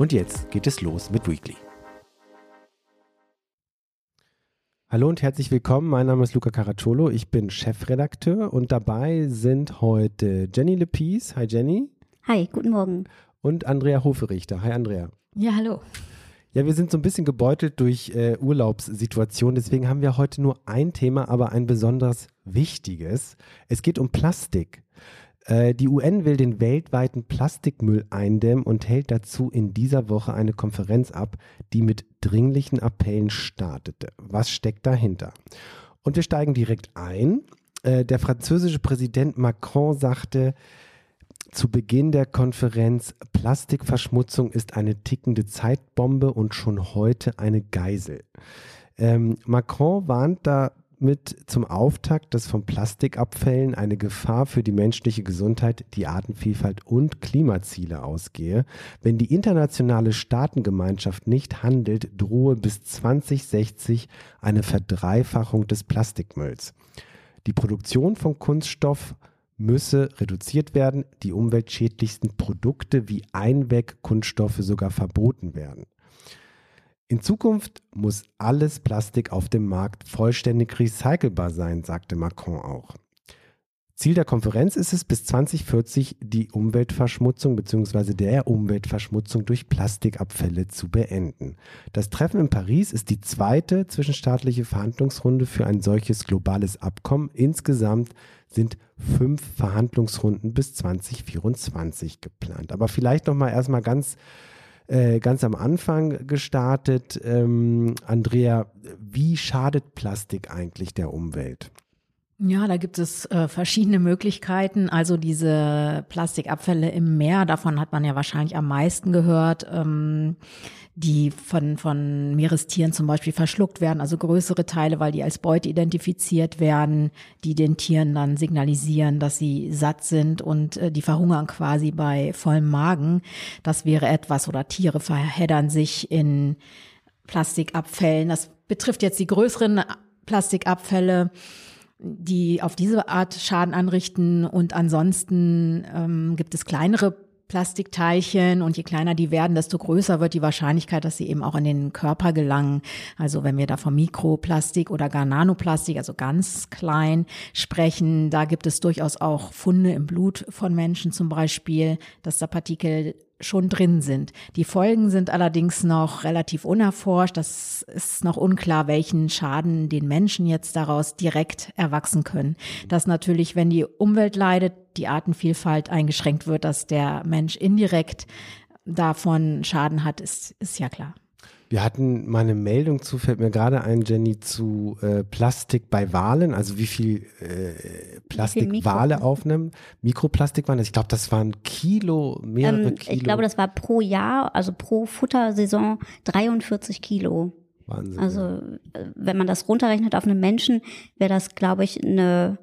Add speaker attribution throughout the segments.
Speaker 1: Und jetzt geht es los mit Weekly. Hallo und herzlich willkommen. Mein Name ist Luca Caracciolo. Ich bin Chefredakteur und dabei sind heute Jenny Lepies. Hi Jenny.
Speaker 2: Hi, guten Morgen.
Speaker 1: Und Andrea Hoferichter. Hi Andrea.
Speaker 3: Ja, hallo.
Speaker 1: Ja, wir sind so ein bisschen gebeutelt durch äh, Urlaubssituationen, deswegen haben wir heute nur ein Thema, aber ein besonders wichtiges. Es geht um Plastik. Äh, die UN will den weltweiten Plastikmüll eindämmen und hält dazu in dieser Woche eine Konferenz ab, die mit dringlichen Appellen startete. Was steckt dahinter? Und wir steigen direkt ein. Äh, der französische Präsident Macron sagte, zu Beginn der Konferenz, Plastikverschmutzung ist eine tickende Zeitbombe und schon heute eine Geisel. Ähm, Macron warnt damit zum Auftakt, dass von Plastikabfällen eine Gefahr für die menschliche Gesundheit, die Artenvielfalt und Klimaziele ausgehe. Wenn die internationale Staatengemeinschaft nicht handelt, drohe bis 2060 eine Verdreifachung des Plastikmülls. Die Produktion von Kunststoff müsse reduziert werden, die umweltschädlichsten Produkte wie Einwegkunststoffe sogar verboten werden. In Zukunft muss alles Plastik auf dem Markt vollständig recycelbar sein, sagte Macron auch. Ziel der Konferenz ist es, bis 2040 die Umweltverschmutzung bzw. der Umweltverschmutzung durch Plastikabfälle zu beenden. Das Treffen in Paris ist die zweite zwischenstaatliche Verhandlungsrunde für ein solches globales Abkommen. Insgesamt sind fünf Verhandlungsrunden bis 2024 geplant. Aber vielleicht noch mal erstmal ganz äh, ganz am Anfang gestartet. Ähm, Andrea, wie schadet Plastik eigentlich der Umwelt?
Speaker 3: Ja, da gibt es äh, verschiedene Möglichkeiten. Also diese Plastikabfälle im Meer, davon hat man ja wahrscheinlich am meisten gehört, ähm, die von, von Meerestieren zum Beispiel verschluckt werden, also größere Teile, weil die als Beute identifiziert werden, die den Tieren dann signalisieren, dass sie satt sind und äh, die verhungern quasi bei vollem Magen. Das wäre etwas, oder Tiere verheddern sich in Plastikabfällen. Das betrifft jetzt die größeren Plastikabfälle die auf diese Art Schaden anrichten. Und ansonsten ähm, gibt es kleinere Plastikteilchen und je kleiner die werden, desto größer wird die Wahrscheinlichkeit, dass sie eben auch in den Körper gelangen. Also wenn wir da vom Mikroplastik oder gar Nanoplastik, also ganz klein sprechen, da gibt es durchaus auch Funde im Blut von Menschen zum Beispiel, dass da Partikel schon drin sind. Die Folgen sind allerdings noch relativ unerforscht. Das ist noch unklar, welchen Schaden den Menschen jetzt daraus direkt erwachsen können. Dass natürlich, wenn die Umwelt leidet, die Artenvielfalt eingeschränkt wird, dass der Mensch indirekt davon Schaden hat, ist, ist ja klar.
Speaker 1: Wir hatten mal eine Meldung zu, fällt mir gerade ein, Jenny, zu äh, Plastik bei Walen, also wie viel äh, Plastik viel Wale aufnehmen. Mikroplastik waren das, ich glaube, das waren Kilo, mehrere ähm, Kilo.
Speaker 2: Ich glaube, das war pro Jahr, also pro Futtersaison 43 Kilo. Wahnsinn. Also. Äh, wenn man das runterrechnet auf einen Menschen, wäre das, glaube ich, eine,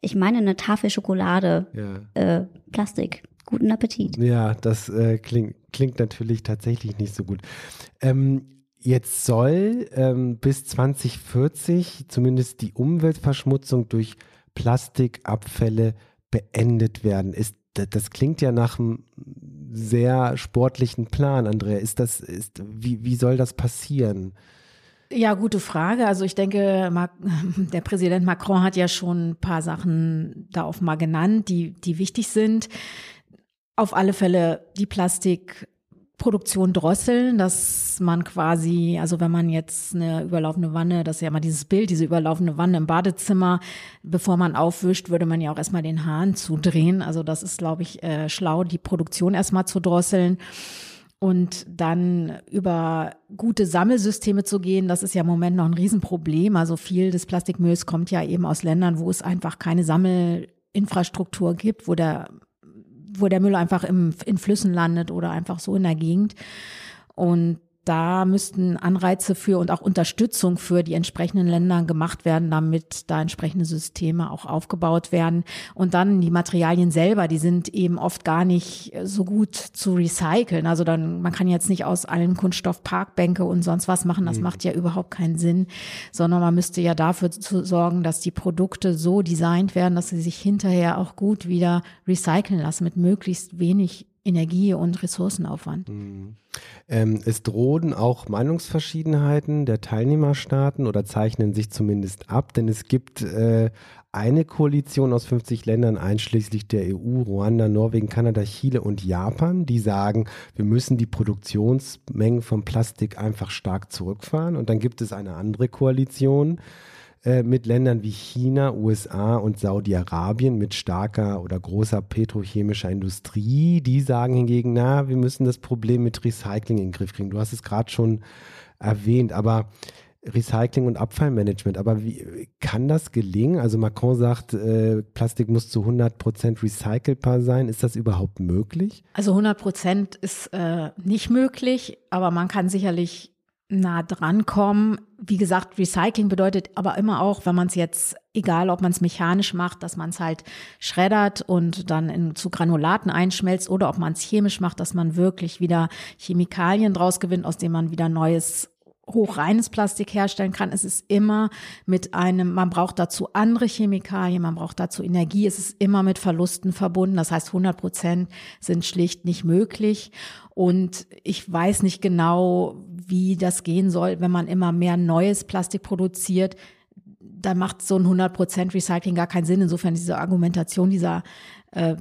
Speaker 2: ich meine, eine Tafel Schokolade ja. äh, Plastik. Guten Appetit.
Speaker 1: Ja, das äh, klingt, klingt natürlich tatsächlich nicht so gut. Ähm, jetzt soll ähm, bis 2040 zumindest die Umweltverschmutzung durch Plastikabfälle beendet werden. Ist, das klingt ja nach einem sehr sportlichen Plan, Andrea. Ist das, ist, wie, wie soll das passieren?
Speaker 3: Ja, gute Frage. Also ich denke, der Präsident Macron hat ja schon ein paar Sachen da auch mal genannt, die, die wichtig sind auf alle Fälle die Plastikproduktion drosseln, dass man quasi, also wenn man jetzt eine überlaufende Wanne, das ist ja mal dieses Bild, diese überlaufende Wanne im Badezimmer, bevor man aufwischt, würde man ja auch erstmal den Hahn zudrehen. Also das ist, glaube ich, äh, schlau, die Produktion erstmal zu drosseln und dann über gute Sammelsysteme zu gehen, das ist ja im Moment noch ein Riesenproblem. Also viel des Plastikmülls kommt ja eben aus Ländern, wo es einfach keine Sammelinfrastruktur gibt, wo der wo der Müll einfach im, in Flüssen landet oder einfach so in der Gegend. Und da müssten Anreize für und auch Unterstützung für die entsprechenden Länder gemacht werden, damit da entsprechende Systeme auch aufgebaut werden. Und dann die Materialien selber, die sind eben oft gar nicht so gut zu recyceln. Also dann, man kann jetzt nicht aus allen Kunststoff Parkbänke und sonst was machen. Das mhm. macht ja überhaupt keinen Sinn, sondern man müsste ja dafür zu sorgen, dass die Produkte so designt werden, dass sie sich hinterher auch gut wieder recyceln lassen mit möglichst wenig Energie und Ressourcenaufwand. Mhm.
Speaker 1: Ähm, es drohen auch Meinungsverschiedenheiten der Teilnehmerstaaten oder zeichnen sich zumindest ab, denn es gibt äh, eine Koalition aus 50 Ländern, einschließlich der EU, Ruanda, Norwegen, Kanada, Chile und Japan, die sagen, wir müssen die Produktionsmengen von Plastik einfach stark zurückfahren. Und dann gibt es eine andere Koalition, äh, mit Ländern wie China, USA und Saudi-Arabien mit starker oder großer petrochemischer Industrie. Die sagen hingegen, na, wir müssen das Problem mit Recycling in den Griff kriegen. Du hast es gerade schon erwähnt, aber Recycling und Abfallmanagement. Aber wie kann das gelingen? Also Macron sagt, äh, Plastik muss zu 100 Prozent recycelbar sein. Ist das überhaupt möglich?
Speaker 3: Also 100 Prozent ist äh, nicht möglich, aber man kann sicherlich nah dran kommen. Wie gesagt, Recycling bedeutet aber immer auch, wenn man es jetzt, egal ob man es mechanisch macht, dass man es halt schreddert und dann in, zu Granulaten einschmelzt oder ob man es chemisch macht, dass man wirklich wieder Chemikalien draus gewinnt, aus denen man wieder neues hochreines Plastik herstellen kann. Es ist immer mit einem, man braucht dazu andere Chemikalien, man braucht dazu Energie. Es ist immer mit Verlusten verbunden. Das heißt, 100 Prozent sind schlicht nicht möglich. Und ich weiß nicht genau, wie das gehen soll, wenn man immer mehr neues Plastik produziert. Da macht so ein 100 Prozent Recycling gar keinen Sinn. Insofern diese Argumentation dieser äh,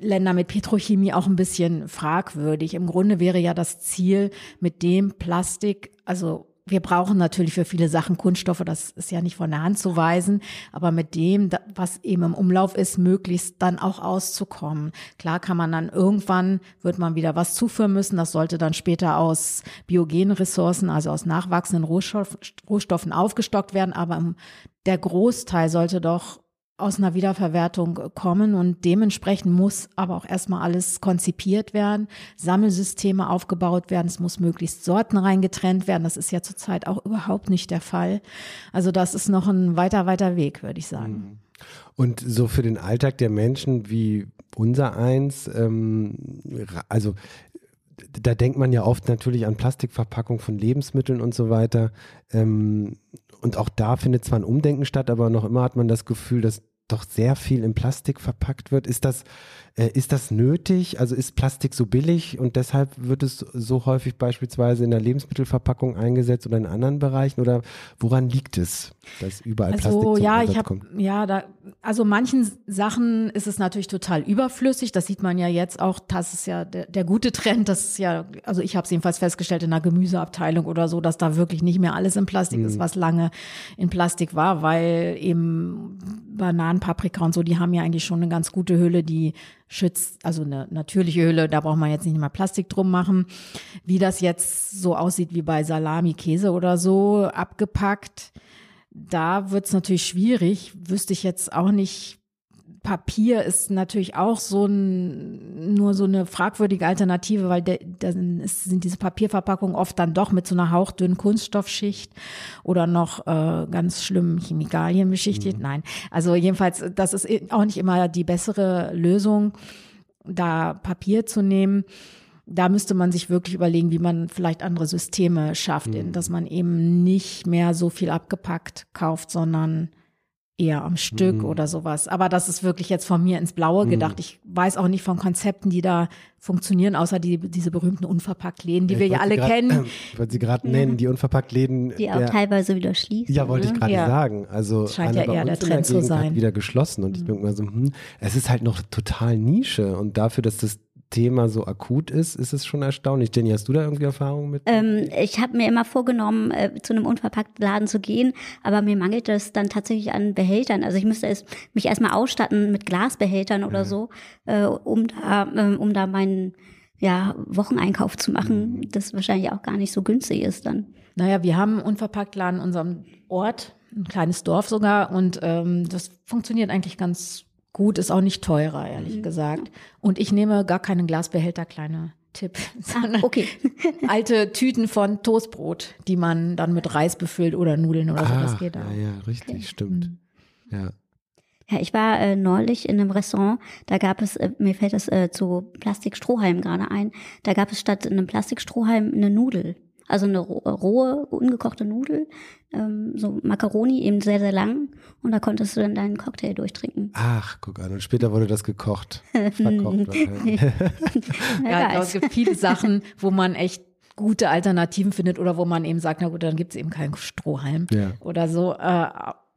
Speaker 3: Länder mit Petrochemie auch ein bisschen fragwürdig. Im Grunde wäre ja das Ziel, mit dem Plastik, also wir brauchen natürlich für viele Sachen Kunststoffe, das ist ja nicht von der Hand zu weisen, aber mit dem, was eben im Umlauf ist, möglichst dann auch auszukommen. Klar kann man dann irgendwann, wird man wieder was zuführen müssen, das sollte dann später aus biogenen Ressourcen, also aus nachwachsenden Rohstoff, Rohstoffen aufgestockt werden, aber der Großteil sollte doch aus einer Wiederverwertung kommen und dementsprechend muss aber auch erstmal alles konzipiert werden, Sammelsysteme aufgebaut werden, es muss möglichst Sorten reingetrennt werden. Das ist ja zurzeit auch überhaupt nicht der Fall. Also das ist noch ein weiter, weiter Weg, würde ich sagen. Mhm.
Speaker 1: Und so für den Alltag der Menschen wie unser eins, ähm, also da denkt man ja oft natürlich an Plastikverpackung von Lebensmitteln und so weiter. Ähm, und auch da findet zwar ein Umdenken statt, aber noch immer hat man das Gefühl, dass doch sehr viel in Plastik verpackt wird. Ist das, äh, ist das nötig? Also ist Plastik so billig und deshalb wird es so häufig beispielsweise in der Lebensmittelverpackung eingesetzt oder in anderen Bereichen? Oder woran liegt es, dass überall also, Plastik zum
Speaker 3: ja, ich hab, kommt? Ja, da, also manchen Sachen ist es natürlich total überflüssig. Das sieht man ja jetzt auch. Das ist ja der, der gute Trend. Das ist ja, also ich habe es jedenfalls festgestellt in der Gemüseabteilung oder so, dass da wirklich nicht mehr alles in Plastik mhm. ist, was lange in Plastik war, weil eben Bananen, Paprika und so, die haben ja eigentlich schon eine ganz gute Hülle, die schützt, also eine natürliche Hülle, da braucht man jetzt nicht mal Plastik drum machen. Wie das jetzt so aussieht wie bei Salami, Käse oder so, abgepackt, da wird es natürlich schwierig, wüsste ich jetzt auch nicht, Papier ist natürlich auch so ein, nur so eine fragwürdige Alternative, weil dann sind diese Papierverpackungen oft dann doch mit so einer hauchdünnen Kunststoffschicht oder noch äh, ganz schlimmen Chemikalien beschichtet. Mhm. Nein, also jedenfalls, das ist auch nicht immer die bessere Lösung, da Papier zu nehmen da müsste man sich wirklich überlegen, wie man vielleicht andere Systeme schafft, mhm. dass man eben nicht mehr so viel abgepackt kauft, sondern eher am Stück mhm. oder sowas. Aber das ist wirklich jetzt von mir ins Blaue mhm. gedacht. Ich weiß auch nicht von Konzepten, die da funktionieren, außer die, diese berühmten Unverpackt-Läden, die ich wir ja alle grad, kennen.
Speaker 1: Ich wollte sie gerade nennen, die Unverpackt-Läden.
Speaker 2: Die auch der, teilweise wieder schließen.
Speaker 1: Ja, wollte ich ne? gerade ja. sagen. Also
Speaker 3: das scheint ja eher der Trend zu sein.
Speaker 1: Wieder geschlossen und mhm. ich denke mal so, hm, es ist halt noch total Nische und dafür, dass das Thema so akut ist, ist es schon erstaunlich. Jenny, hast du da irgendwie Erfahrungen mit?
Speaker 2: Ähm, ich habe mir immer vorgenommen, äh, zu einem unverpackten Laden zu gehen, aber mir mangelt es dann tatsächlich an Behältern. Also ich müsste es, mich erstmal ausstatten mit Glasbehältern oder mhm. so, äh, um da, äh, um da meinen ja, Wocheneinkauf zu machen, mhm. das wahrscheinlich auch gar nicht so günstig ist dann.
Speaker 3: Naja, wir haben einen Unverpacktladen in unserem Ort, ein kleines Dorf sogar, und ähm, das funktioniert eigentlich ganz gut, ist auch nicht teurer, ehrlich mhm. gesagt. Und ich nehme gar keine Glasbehälter, kleine Tipp.
Speaker 2: Ah, okay.
Speaker 3: alte Tüten von Toastbrot, die man dann mit Reis befüllt oder Nudeln oder so.
Speaker 1: Ah,
Speaker 3: Das geht
Speaker 1: ja,
Speaker 3: auch.
Speaker 1: ja, richtig,
Speaker 2: Okay.
Speaker 1: stimmt.
Speaker 3: Mhm.
Speaker 1: Ja.
Speaker 2: Ja, ich war äh, neulich in einem Restaurant, da gab es, äh, mir fällt das äh, zu Plastikstrohhalm gerade ein, da gab es statt einem Plastikstrohhalm eine Nudel. Also eine ro- rohe, ungekochte Nudel, ähm, so Macaroni, eben sehr, sehr lang. Und da konntest du dann deinen Cocktail durchtrinken.
Speaker 1: Ach, guck an. Und später wurde das gekocht. Verkocht.
Speaker 3: Ja, ich glaube, es gibt viele Sachen, wo man echt gute Alternativen findet oder wo man eben sagt, na gut, dann gibt es eben keinen Strohhalm
Speaker 1: Ja.
Speaker 3: oder so. Äh,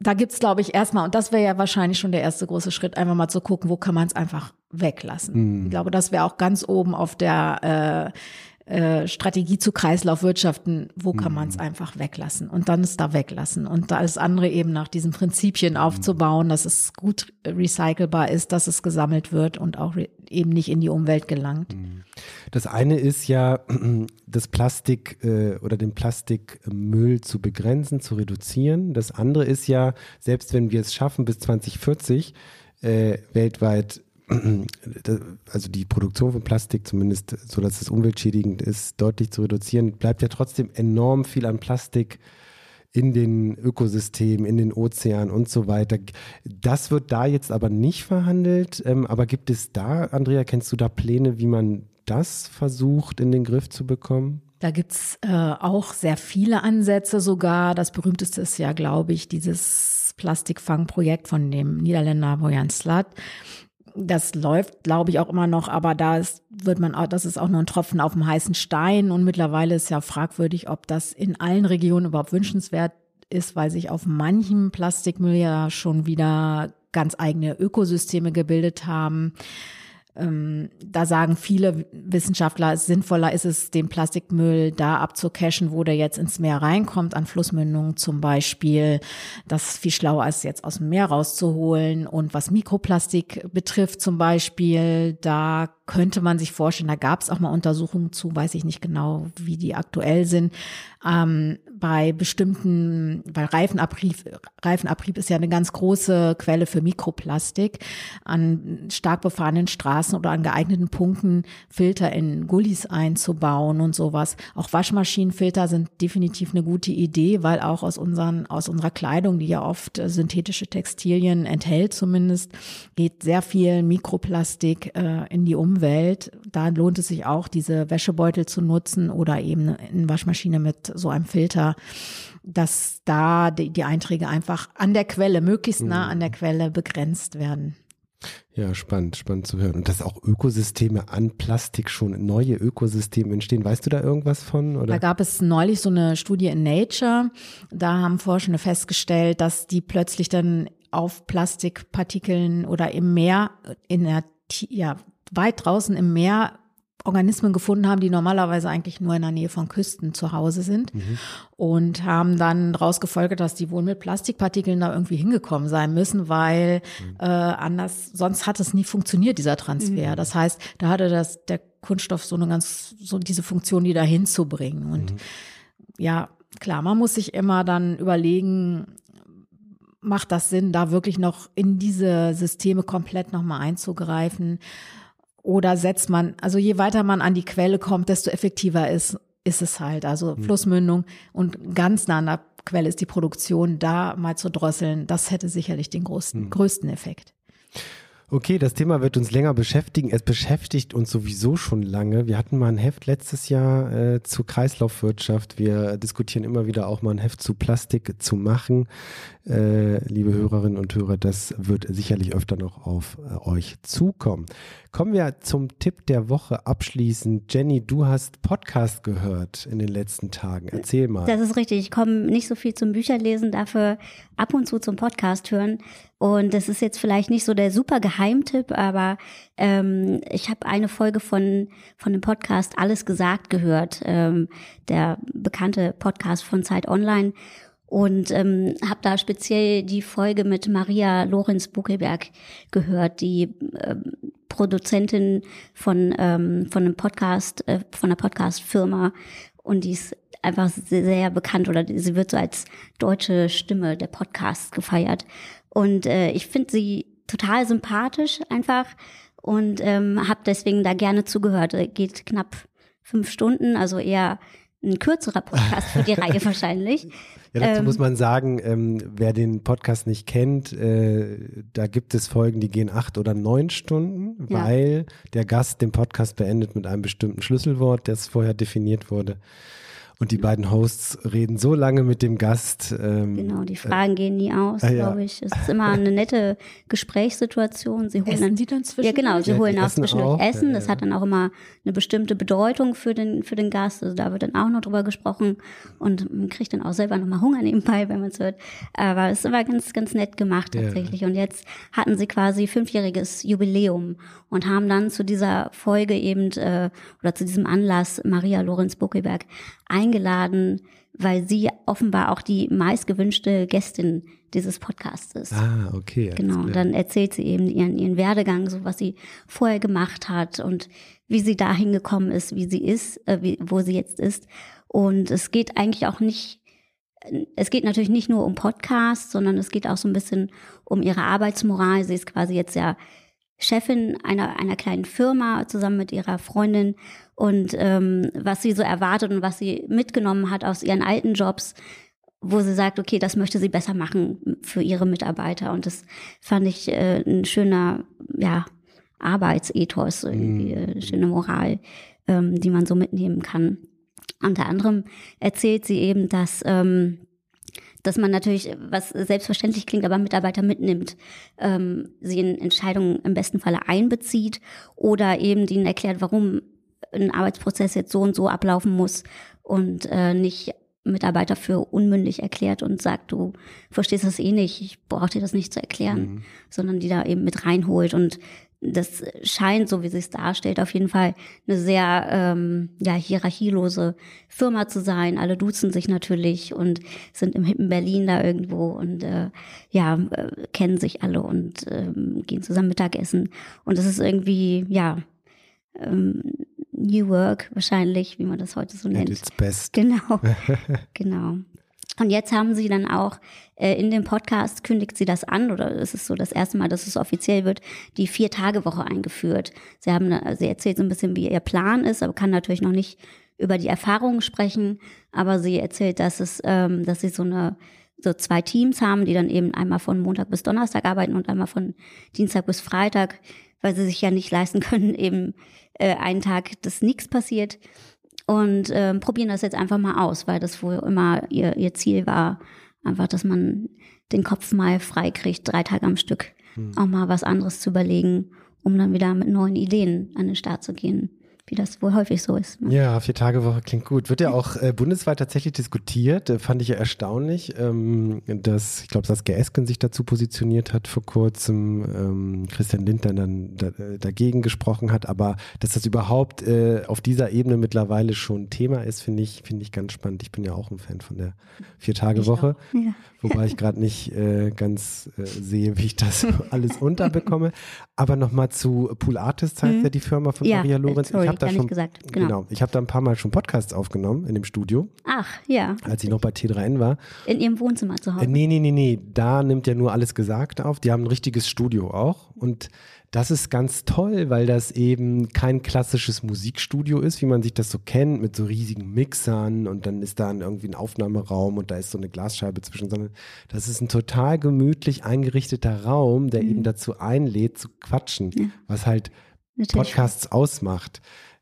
Speaker 3: da gibt es, glaube ich, erstmal, und das wäre ja wahrscheinlich schon der erste große Schritt, einfach mal zu gucken, wo kann man es einfach weglassen.
Speaker 1: Mhm.
Speaker 3: Ich glaube, das wäre auch ganz oben auf der äh, äh, Strategie zu Kreislaufwirtschaften, wo kann man es einfach weglassen und dann es da weglassen und da alles andere eben nach diesen Prinzipien aufzubauen, dass es gut recycelbar ist, dass es gesammelt wird und auch eben nicht in die Umwelt gelangt.
Speaker 1: Das eine ist ja, das Plastik äh, oder den Plastikmüll zu begrenzen, zu reduzieren. Das andere ist ja, selbst wenn wir es schaffen, bis 2040 äh, weltweit, also die Produktion von Plastik zumindest, so dass es umweltschädigend ist, deutlich zu reduzieren, bleibt ja trotzdem enorm viel an Plastik in den Ökosystemen, in den Ozeanen und so weiter. Das wird da jetzt aber nicht verhandelt. Ähm, aber gibt es da, Andrea, kennst du da Pläne, wie man das versucht in den Griff zu bekommen?
Speaker 3: Da gibt's äh, auch sehr viele Ansätze sogar. Das berühmteste ist ja, glaube ich, dieses Plastikfangprojekt von dem Niederländer Bojan Slat. Das läuft, glaube ich, auch immer noch, aber da ist, wird man auch, das ist auch nur ein Tropfen auf dem heißen Stein und mittlerweile ist ja fragwürdig, ob das in allen Regionen überhaupt wünschenswert ist, weil sich auf manchem Plastikmüll ja schon wieder ganz eigene Ökosysteme gebildet haben. Ähm, da sagen viele Wissenschaftler, sinnvoller ist es, den Plastikmüll da abzucachen, wo der jetzt ins Meer reinkommt, an Flussmündungen zum Beispiel. Das ist viel schlauer, als jetzt aus dem Meer rauszuholen. Und was Mikroplastik betrifft zum Beispiel, da könnte man sich vorstellen, da gab es auch mal Untersuchungen zu, weiß ich nicht genau, wie die aktuell sind. Ähm, bei bestimmten, weil Reifenabrieb, Reifenabrieb ist ja eine ganz große Quelle für Mikroplastik, an stark befahrenen Straßen oder an geeigneten Punkten Filter in Gullis einzubauen und sowas. Auch Waschmaschinenfilter sind definitiv eine gute Idee, weil auch aus unseren, aus unserer Kleidung, die ja oft äh, synthetische Textilien enthält zumindest, geht sehr viel Mikroplastik äh, in die Umwelt. Da lohnt es sich auch, diese Wäschebeutel zu nutzen oder eben eine Waschmaschine mit so einem Filter, dass da die, die Einträge einfach an der Quelle, möglichst nah an der Quelle begrenzt werden.
Speaker 1: Ja, spannend, spannend zu hören. Und dass auch Ökosysteme an Plastik schon neue Ökosysteme entstehen. Weißt du da irgendwas von?
Speaker 3: Da
Speaker 1: Oder?
Speaker 3: gab es neulich so eine Studie in Nature. Da haben Forschende festgestellt, dass die plötzlich dann auf Plastikpartikeln oder im Meer, in der, ja, weit draußen im Meer Organismen gefunden haben, die normalerweise eigentlich nur in der Nähe von Küsten zu Hause sind und haben dann daraus gefolgert, dass die wohl mit Plastikpartikeln da irgendwie hingekommen sein müssen, weil äh, anders, sonst hat es nie funktioniert, dieser Transfer. Das heißt, da hatte das der Kunststoff so eine ganz, so diese Funktion, die da hinzubringen. Und ja, klar, man muss sich immer dann überlegen, macht das Sinn, da wirklich noch in diese Systeme komplett nochmal einzugreifen? Oder setzt man, also je weiter man an die Quelle kommt, desto effektiver ist, ist es halt. Also Flussmündung und ganz nah an der Quelle ist die Produktion, da mal zu drosseln, das hätte sicherlich den größten, größten Effekt.
Speaker 1: Okay, das Thema wird uns länger beschäftigen. Es beschäftigt uns sowieso schon lange. Wir hatten mal ein Heft letztes Jahr äh, zu Kreislaufwirtschaft. Wir diskutieren immer wieder auch mal ein Heft zu Plastik zu machen. Äh, liebe Hörerinnen und Hörer, das wird sicherlich öfter noch auf äh, euch zukommen. Kommen wir zum Tipp der Woche abschließend. Jenny, du hast Podcast gehört in den letzten Tagen. Erzähl mal.
Speaker 2: Das ist richtig. Ich komme nicht so viel zum Bücherlesen, dafür ab und zu zum Podcast hören. Und das ist jetzt vielleicht nicht so der super Geheimtipp, aber ähm, ich habe eine Folge von, von dem Podcast Alles gesagt gehört, ähm, der bekannte Podcast von Zeit Online. Und ähm, habe da speziell die Folge mit Maria Lorenz Buckelberg gehört, die ähm, Produzentin von, ähm, von einem Podcast, äh, von einer Podcast-Firma. Und die ist einfach sehr, sehr bekannt oder sie wird so als deutsche Stimme der Podcasts gefeiert. Und äh, ich finde sie total sympathisch einfach und ähm, habe deswegen da gerne zugehört. Äh, Geht knapp fünf Stunden, also eher ein kürzerer Podcast für die Reihe wahrscheinlich.
Speaker 1: Ja, dazu ähm, muss man sagen, ähm, wer den Podcast nicht kennt, äh, da gibt es Folgen, die gehen acht oder neun Stunden, ja. weil der Gast den Podcast beendet mit einem bestimmten Schlüsselwort, das vorher definiert wurde. Und die beiden Hosts reden so lange mit dem Gast.
Speaker 2: Ähm, genau, die Fragen äh, gehen nie aus, äh, glaube ich. Es ist immer eine nette Gesprächssituation. Sie holen
Speaker 3: essen dann, die dann
Speaker 2: zwischendurch? Ja, genau, sie holen ja, auch zwischendurch auch. Essen. Ja, das hat dann auch immer eine bestimmte Bedeutung für den, für den Gast. Also da wird dann auch noch drüber gesprochen. Und man kriegt dann auch selber nochmal Hunger nebenbei, wenn man es hört. Aber es ist immer ganz, ganz nett gemacht tatsächlich. Und jetzt hatten sie quasi fünfjähriges Jubiläum und haben dann zu dieser Folge eben äh, oder zu diesem Anlass Maria Lorenz Buckelberg eingeladen, weil sie offenbar auch die meistgewünschte Gästin dieses Podcasts ist.
Speaker 1: Ah, okay.
Speaker 2: Genau. Und dann erzählt sie eben ihren, ihren Werdegang, so was sie vorher gemacht hat und wie sie dahin gekommen ist, wie sie ist, äh, wie, wo sie jetzt ist. Und es geht eigentlich auch nicht, es geht natürlich nicht nur um Podcasts, sondern es geht auch so ein bisschen um ihre Arbeitsmoral. Sie ist quasi jetzt ja Chefin einer, einer kleinen Firma zusammen mit ihrer Freundin und ähm, was sie so erwartet und was sie mitgenommen hat aus ihren alten Jobs, wo sie sagt, okay, das möchte sie besser machen für ihre Mitarbeiter. Und das fand ich äh, ein schöner, ja, Arbeitsethos, irgendwie, mhm. eine schöne Moral, ähm, die man so mitnehmen kann. Unter anderem erzählt sie eben, dass ähm, dass man natürlich, was selbstverständlich klingt, aber Mitarbeiter mitnimmt, ähm, sie in Entscheidungen im besten Falle einbezieht oder eben ihnen erklärt, warum ein Arbeitsprozess jetzt so und so ablaufen muss und äh, nicht Mitarbeiter für unmündig erklärt und sagt, du verstehst das eh nicht, ich brauche dir das nicht zu erklären, mhm. sondern die da eben mit reinholt und das scheint, so wie sie es darstellt, auf jeden Fall eine sehr ähm, ja, hierarchielose Firma zu sein. Alle duzen sich natürlich und sind im hippen Berlin da irgendwo und äh, ja, äh, kennen sich alle und ähm, gehen zusammen Mittagessen. Und es ist irgendwie, ja, ähm, New Work wahrscheinlich, wie man das heute so nennt. At
Speaker 1: its best.
Speaker 2: Genau, genau. Und jetzt haben sie dann auch äh, in dem Podcast kündigt sie das an oder es ist so das erste Mal, dass es offiziell wird, die Vier-Tage-Woche eingeführt. Sie haben, sie erzählt so ein bisschen, wie ihr Plan ist, aber kann natürlich noch nicht über die Erfahrungen sprechen. Aber sie erzählt, dass es, ähm, dass sie so eine so zwei Teams haben, die dann eben einmal von Montag bis Donnerstag arbeiten und einmal von Dienstag bis Freitag, weil sie sich ja nicht leisten können, eben äh, einen Tag, dass nichts passiert und ähm, probieren das jetzt einfach mal aus, weil das wohl immer ihr, ihr Ziel war, einfach, dass man den Kopf mal frei kriegt, drei Tage am Stück, hm. auch mal was anderes zu überlegen, um dann wieder mit neuen Ideen an den Start zu gehen wie das wohl häufig so ist.
Speaker 1: Ne? Ja, vier Tage Woche klingt gut. Wird ja auch äh, bundesweit tatsächlich diskutiert. Äh, fand ich ja erstaunlich, ähm, dass, ich glaube, Saskia Esken sich dazu positioniert hat vor kurzem, ähm, Christian Lindner dann da, äh, dagegen gesprochen hat. Aber dass das überhaupt äh, auf dieser Ebene mittlerweile schon Thema ist, finde ich, finde ich ganz spannend. Ich bin ja auch ein Fan von der vier Tage Woche. Ja. Wobei ich gerade nicht äh, ganz äh, sehe, wie ich das alles unterbekomme. Aber nochmal zu Pool Artists heißt mhm. ja die Firma von
Speaker 2: ja,
Speaker 1: Maria Lorenz.
Speaker 2: Sorry,
Speaker 1: ich habe da schon
Speaker 2: gesagt. Genau. genau
Speaker 1: ich habe da ein paar Mal schon Podcasts aufgenommen in dem Studio.
Speaker 2: Ach, ja.
Speaker 1: Als ich noch bei T3N war.
Speaker 2: In ihrem Wohnzimmer zu Hause. Äh,
Speaker 1: nee, nee, nee, nee. Da nimmt ja nur alles gesagt auf. Die haben ein richtiges Studio auch. Und das ist ganz toll, weil das eben kein klassisches Musikstudio ist, wie man sich das so kennt, mit so riesigen Mixern und dann ist da irgendwie ein Aufnahmeraum und da ist so eine Glasscheibe zwischen, sondern das ist ein total gemütlich eingerichteter Raum, der mhm. eben dazu einlädt zu quatschen, ja. was halt Natürlich. Podcasts ausmacht.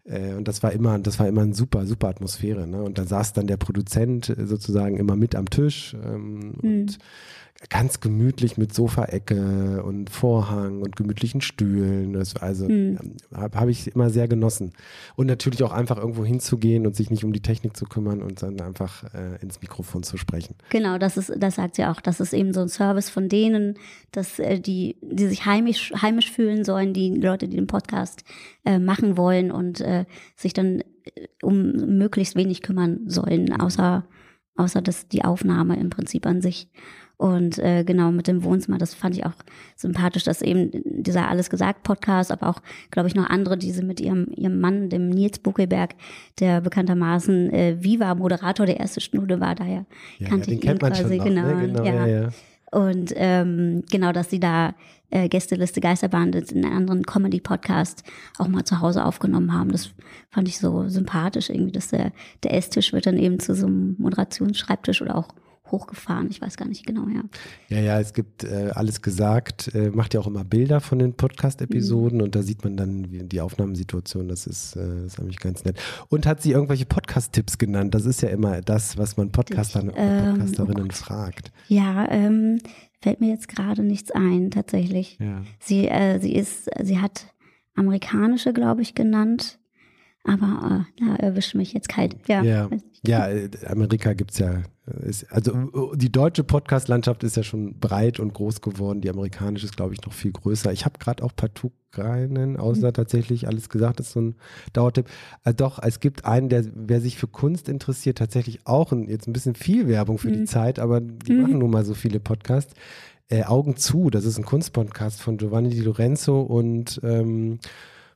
Speaker 1: Äh, und das war immer, das war immer eine super, super Atmosphäre. Ne? Und da saß dann der Produzent sozusagen immer mit am Tisch ähm, mhm. und ganz gemütlich mit Sofaecke und Vorhang und gemütlichen Stühlen. Das, also mhm. habe hab ich immer sehr genossen. Und natürlich auch einfach irgendwo hinzugehen und sich nicht um die Technik zu kümmern und dann einfach äh, ins Mikrofon zu sprechen.
Speaker 2: Genau, das ist, das sagt sie auch. Das ist eben so ein Service von denen, dass äh, die, die sich heimisch, heimisch fühlen sollen, die Leute, die den Podcast äh, machen wollen und äh, sich dann äh, um möglichst wenig kümmern sollen, außer außer das die Aufnahme im Prinzip an sich. Und äh, genau mit dem Wohnzimmer, das fand ich auch sympathisch, dass eben dieser Alles gesagt Podcast, aber auch, glaube ich, noch andere, diese mit ihrem, ihrem Mann, dem Nils Buckelberg, der bekanntermaßen äh, Viva Moderator der ersten Stunde war, daher
Speaker 1: ja, kannte ja, ich ihn quasi,
Speaker 2: noch, ne? genau, genau, ja. ja, ja. Und ähm, genau, dass sie da äh, Gästeliste Geisterbahn in einem anderen Comedy-Podcast auch mal zu Hause aufgenommen haben. Das fand ich so sympathisch irgendwie, dass der, der Esstisch wird dann eben zu so einem Moderationsschreibtisch oder auch hochgefahren. Ich weiß gar nicht genau, ja.
Speaker 1: Ja, ja, es gibt äh, alles gesagt, äh, macht ja auch immer Bilder von den Podcast-Episoden mhm. und da sieht man dann die Aufnahmesituation. Das ist, äh, das ist eigentlich ganz nett. Und hat sie irgendwelche Podcast-Tipps genannt? Das ist ja immer das, was man Podcastern, ähm, Podcasterinnen oh fragt.
Speaker 2: Ja, ähm, fällt mir jetzt gerade nichts ein, tatsächlich. Ja. Sie, äh, sie ist, sie hat amerikanische, glaube ich, genannt. Aber äh, da erwischt mich jetzt kalt. Ja,
Speaker 1: ja, ja Amerika gibt es ja. Ist, also die deutsche Podcast-Landschaft ist ja schon breit und groß geworden. Die amerikanische ist, glaube ich, noch viel größer. Ich habe gerade auch partout keinen, außer mhm. tatsächlich alles gesagt, das ist so ein Dauertipp. Äh, doch, es gibt einen, der, wer sich für Kunst interessiert, tatsächlich auch ein, jetzt ein bisschen viel Werbung für mhm. die Zeit, aber die mhm. machen nun mal so viele Podcasts. Äh, Augen zu, das ist ein Kunstpodcast von Giovanni Di Lorenzo und ähm,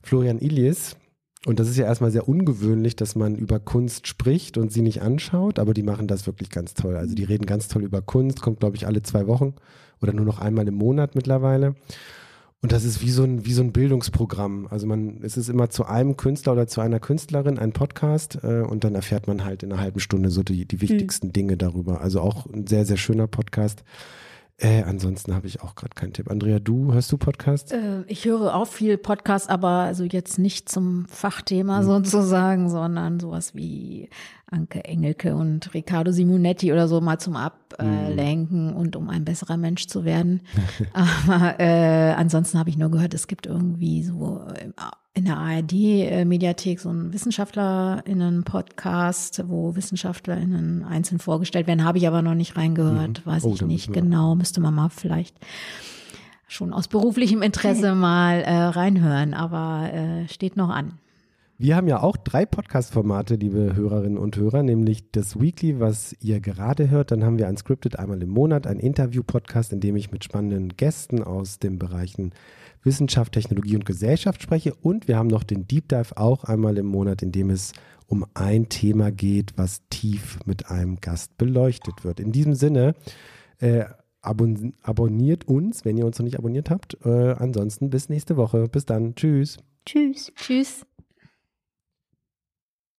Speaker 1: Florian Ilies und das ist ja erstmal sehr ungewöhnlich, dass man über Kunst spricht und sie nicht anschaut, aber die machen das wirklich ganz toll. Also die reden ganz toll über Kunst, kommt glaube ich alle zwei Wochen oder nur noch einmal im Monat mittlerweile. Und das ist wie so ein, wie so ein Bildungsprogramm. Also man, es ist immer zu einem Künstler oder zu einer Künstlerin ein Podcast äh, und dann erfährt man halt in einer halben Stunde so die, die wichtigsten mhm. Dinge darüber. Also auch ein sehr, sehr schöner Podcast. Äh, ansonsten habe ich auch gerade keinen Tipp. Andrea, du hörst du Podcasts?
Speaker 3: Äh, ich höre auch viel Podcasts, aber also jetzt nicht zum Fachthema mhm. sozusagen, sondern sowas wie Anke Engelke und Riccardo Simonetti oder so mal zum Ablenken mhm. und um ein besserer Mensch zu werden. aber äh, ansonsten habe ich nur gehört, es gibt irgendwie so äh, in der ARD-Mediathek so ein WissenschaftlerInnen-Podcast, wo WissenschaftlerInnen einzeln vorgestellt werden. Habe ich aber noch nicht reingehört, mhm. weiß oh, ich nicht genau. Müsste man mal vielleicht schon aus beruflichem Interesse mal äh, reinhören, aber äh, steht noch an.
Speaker 1: Wir haben ja auch drei Podcast-Formate, liebe Hörerinnen und Hörer, nämlich das Weekly, was ihr gerade hört. Dann haben wir Unscripted einmal im Monat, ein Interview-Podcast, in dem ich mit spannenden Gästen aus den Bereichen Wissenschaft, Technologie und Gesellschaft spreche. Und wir haben noch den Deep Dive auch einmal im Monat, in dem es um ein Thema geht, was tief mit einem Gast beleuchtet wird. In diesem Sinne, äh, abon abonniert uns, wenn ihr uns noch nicht abonniert habt. Äh, ansonsten bis nächste Woche. Bis dann. Tschüss.
Speaker 2: Tschüss. Tschüss.